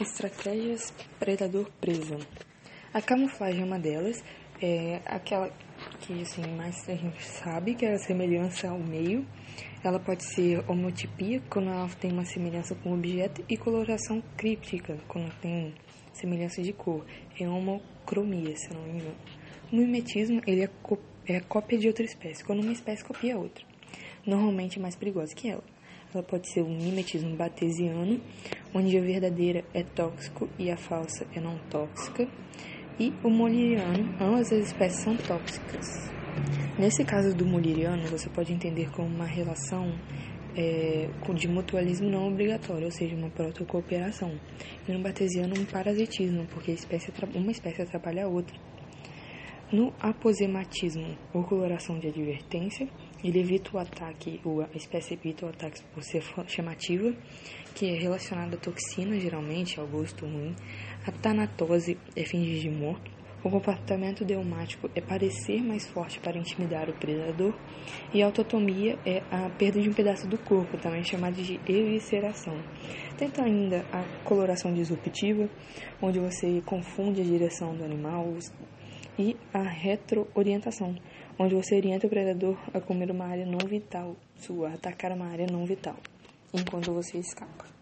Estratégias predador-presa. A camuflagem é uma delas, é aquela que assim, mais a gente sabe que é a semelhança ao meio. Ela pode ser homotipia, quando ela tem uma semelhança com o objeto, e coloração críptica, quando tem semelhança de cor. É homocromia, se não me engano. O mimetismo, ele é, é cópia de outra espécie, quando uma espécie copia outra, normalmente mais perigosa que ela. Ela pode ser um mimetismo batesiano, onde a verdadeira é tóxico e a falsa é não tóxica, e o moliriano, ambas as espécies são tóxicas. Nesse caso do moliriano, você pode entender como uma relação é, de mutualismo não obrigatório, ou seja, uma protocooperação. E no batesiano, um parasitismo, porque espécie, uma espécie atrapalha a outra. No aposematismo, ou coloração de advertência, ele evita o ataque, ou a espécie evita o ataque por ser chamativa, que é relacionada à toxina, geralmente, ao gosto ruim. A tanatose é fingir de morto. O comportamento deumático é parecer mais forte para intimidar o predador. E a autotomia é a perda de um pedaço do corpo, também chamada de evisceração. Tenta ainda a coloração disruptiva, onde você confunde a direção do animal, e a retroorientação, onde você orienta o predador a comer uma área não vital, sua, atacar uma área não vital, enquanto você escapa.